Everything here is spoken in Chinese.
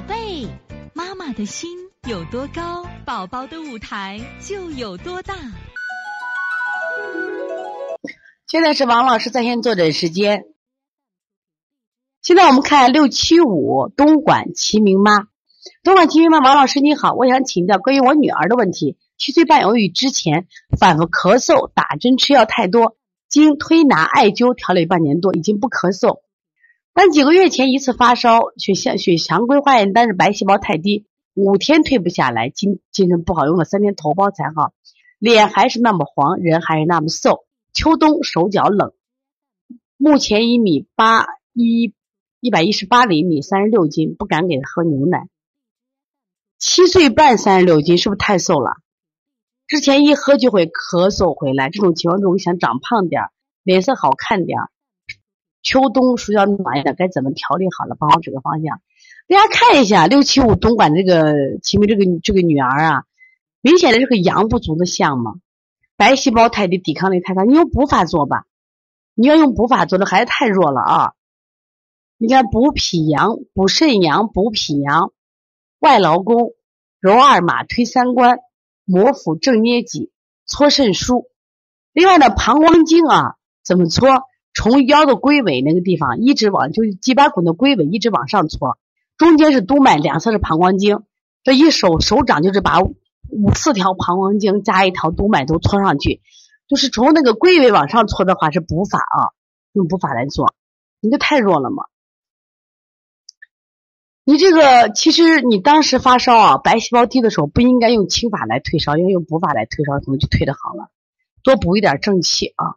宝贝，妈妈的心有多高，宝宝的舞台就有多大。现在是王老师在线坐诊时间。现在我们看六七五东莞齐明妈，东莞齐明妈，王老师你好，我想请教关于我女儿的问题。七岁半，由于之前反复咳嗽、打针吃药太多，经推拿艾灸调理半年多，已经不咳嗽。但几个月前一次发烧，血象血常规化验单是白细胞太低，五天退不下来，精精神不好，用了三天头孢才好，脸还是那么黄，人还是那么瘦。秋冬手脚冷，目前一米八一一百一十八厘米，三十六斤，不敢给他喝牛奶。七岁半三十六斤，是不是太瘦了？之前一喝就会咳嗽回来，这种情况中想长胖点脸色好看点秋冬需要暖一点，该怎么调理好了？帮我指个方向。大家看一下六七五东莞这个秦明这个这个女儿啊，明显的是个阳不足的象嘛，白细胞太低，抵抗力太差。你用补法做吧，你要用补法做，的孩子太弱了啊。你看补脾阳、补肾阳、补脾阳，外劳宫、揉二马、推三关、摩腹正捏脊、搓肾腧。另外呢，膀胱经啊，怎么搓？从腰的龟尾那个地方一直往，就是脊椎骨的龟尾一直往上搓，中间是督脉，两侧是膀胱经。这一手手掌就是把五四条膀胱经加一条督脉都搓上去，就是从那个龟尾往上搓的话是补法啊，用补法来做。你这太弱了嘛？你这个其实你当时发烧啊，白细胞低的时候不应该用清法来退烧，应该用补法来退烧，可能就退的好了。多补一点正气啊。